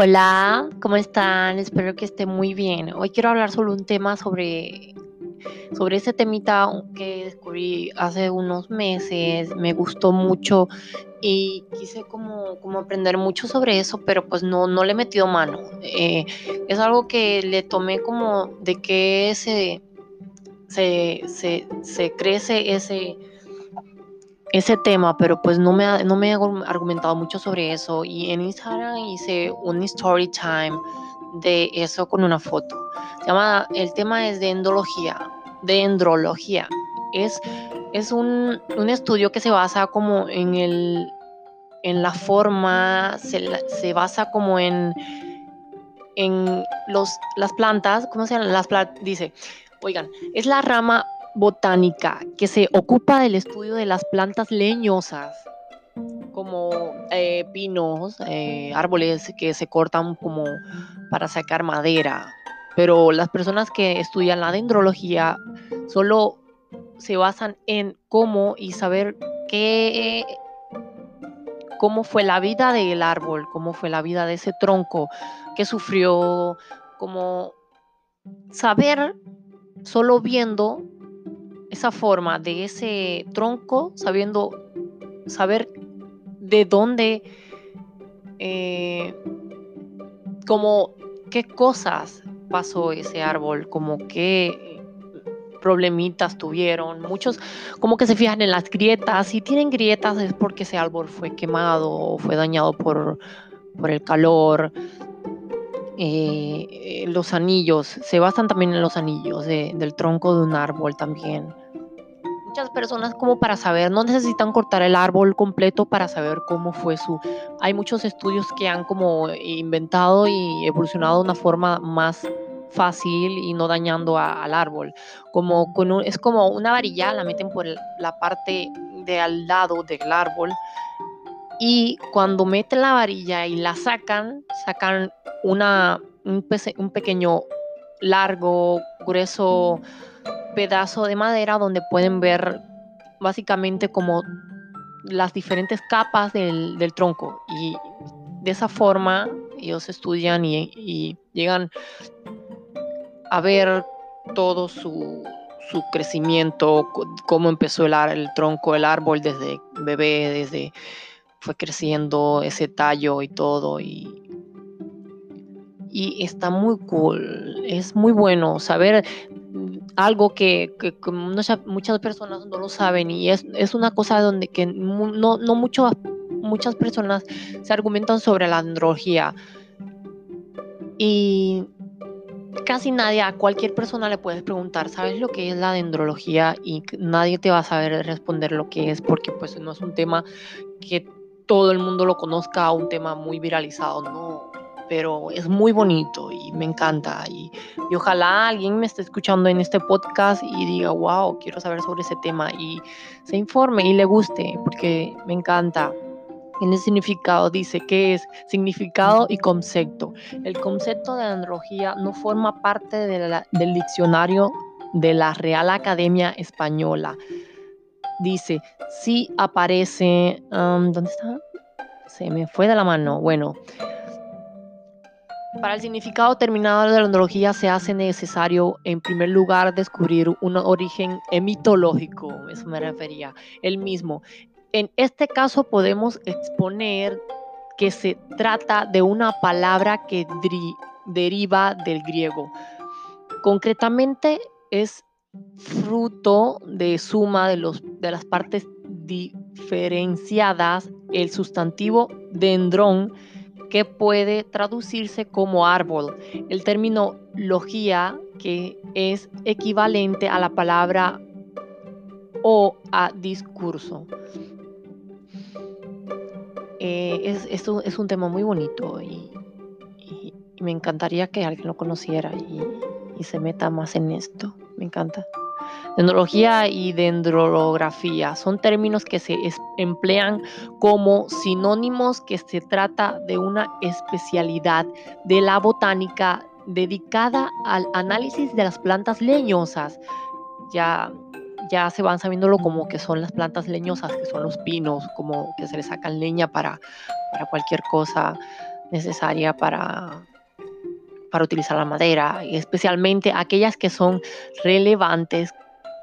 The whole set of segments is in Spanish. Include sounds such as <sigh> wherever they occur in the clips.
Hola, ¿cómo están? Espero que estén muy bien. Hoy quiero hablar sobre un tema sobre, sobre ese temita que descubrí hace unos meses. Me gustó mucho y quise como, como aprender mucho sobre eso, pero pues no, no le he metido mano. Eh, es algo que le tomé como de que se, se, se, se crece ese ese tema, pero pues no me, no me he argumentado mucho sobre eso. Y en Instagram hice un story time de eso con una foto. Se llama, el tema es de endología, de endrología. Es, es un, un estudio que se basa como en el en la forma, se, se basa como en, en los, las plantas, ¿cómo se llama? Las plantas, dice, oigan, es la rama botánica que se ocupa del estudio de las plantas leñosas, como eh, pinos, eh, árboles que se cortan como para sacar madera. Pero las personas que estudian la dendrología solo se basan en cómo y saber qué, cómo fue la vida del árbol, cómo fue la vida de ese tronco, que sufrió, como saber solo viendo esa forma de ese tronco, sabiendo, saber de dónde, eh, como qué cosas pasó ese árbol, como qué problemitas tuvieron. Muchos como que se fijan en las grietas. Si tienen grietas es porque ese árbol fue quemado o fue dañado por, por el calor. Eh, los anillos, se basan también en los anillos del tronco de un árbol también. Muchas personas como para saber, no necesitan cortar el árbol completo para saber cómo fue su... Hay muchos estudios que han como inventado y evolucionado de una forma más fácil y no dañando al árbol. Como con es como una varilla, la meten por la parte de al lado del árbol y cuando meten la varilla y la sacan, sacan una, un, pequeño, largo, grueso pedazo de madera donde pueden ver básicamente como las diferentes capas del, del tronco. Y de esa forma ellos estudian y, y llegan a ver todo su, su crecimiento, cómo empezó el, el tronco, el árbol desde bebé, desde fue creciendo ese tallo y todo y, y está muy cool, es muy bueno saber algo que, muchas personas no lo saben y es, es una cosa donde que no, no mucho, muchas personas se argumentan sobre la andrología y casi nadie, a cualquier persona le puedes preguntar, ¿sabes lo que es la dendrología? Y nadie te va a saber responder lo que es porque pues no es un tema que todo el mundo lo conozca, un tema muy viralizado, no, pero es muy bonito y me encanta. Y, y, ojalá alguien me esté escuchando en este podcast y diga, wow, quiero saber sobre ese tema y se informe y le guste, porque me encanta. En el significado dice que es significado y concepto. El concepto de andrología no forma parte del diccionario de la Real Academia Española. Dice, sí aparece, ¿dónde está? Se me fue de la mano. Bueno, para el significado terminado de la andrología se hace necesario, en primer lugar, descubrir un origen mitológico, eso me refería, el mismo. En este caso podemos exponer que se trata de una palabra que deriva del griego. Concretamente es fruto de suma de, los, de las partes diferenciadas, el sustantivo dendrón, que puede traducirse como árbol. El término logía, que es equivalente a la palabra o a discurso. Eh, es, es, un tema muy bonito y, me encantaría que alguien lo conociera y, se meta más en esto. Me encanta. Dendrología y dendrolografía son términos que se emplean como sinónimos que se trata de una especialidad de la botánica dedicada al análisis de las plantas leñosas. Ya ya se van sabiéndolo como que son las plantas leñosas, que son los pinos, como que se le sacan leña para, para cualquier cosa. necesaria para, para utilizar la madera, especialmente aquellas que son relevantes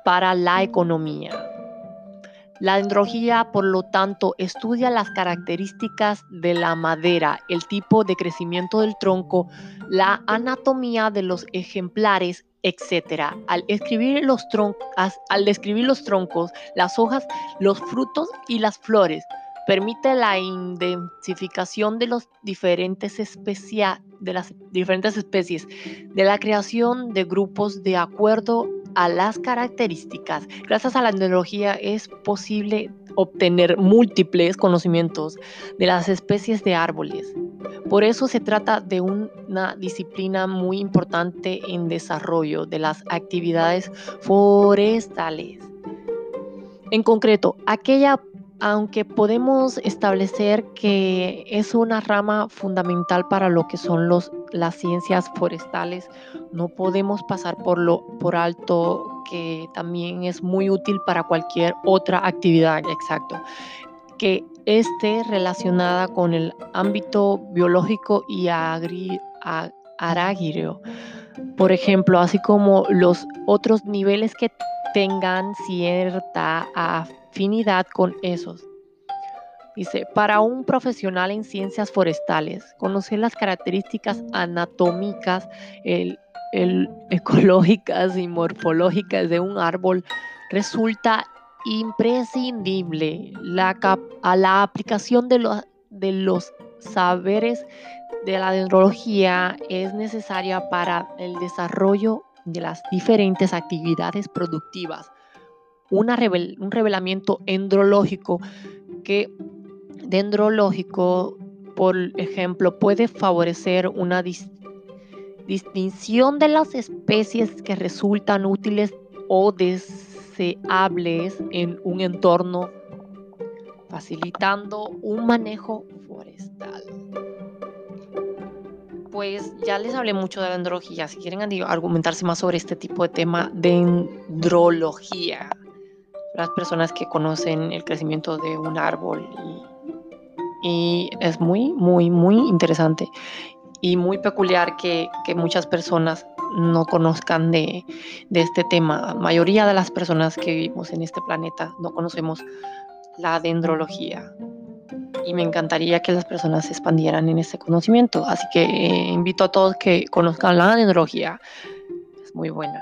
para la economía. La dendrología, por lo tanto, estudia las características de la madera, el tipo de crecimiento del tronco, la anatomía de los ejemplares, etc. Al, los al describir los troncos, las hojas, los frutos y las flores, permite la identificación de, los diferentes de las diferentes especies, de la creación de grupos de acuerdo a las características. Gracias a la tecnología es posible obtener múltiples conocimientos de las especies de árboles. Por eso se trata de una disciplina muy importante en desarrollo de las actividades forestales. En concreto, aquella aunque podemos establecer que es una rama fundamental para lo que son los, las ciencias forestales, no podemos pasar por, lo, por alto que también es muy útil para cualquier otra actividad, exacto, que esté relacionada con el ámbito biológico y agri, Por ejemplo, así como los otros niveles que tengan cierta afinidad con esos. Dice, para un profesional en ciencias forestales, conocer las características anatómicas, el, <laughs> ecológicas y morfológicas de un árbol resulta imprescindible. La, a la aplicación de, de los saberes de la dendrología es necesaria para el desarrollo de las diferentes actividades productivas un revelamiento endrológico que dendrológico, por ejemplo, puede favorecer una distinción de las especies que resultan útiles o deseables en un entorno, facilitando un manejo forestal. Pues ya les hablé mucho de la dendrología. Si quieren argumentarse más sobre este tipo de tema, dendrología las personas que conocen el crecimiento de un árbol y, es muy, muy, muy interesante y muy peculiar que, muchas personas no conozcan de, este tema. La mayoría de las personas que vivimos en este planeta no conocemos la dendrología y me encantaría que las personas se expandieran en ese conocimiento. Así que eh, invito a todos que conozcan la dendrología. Es muy buena.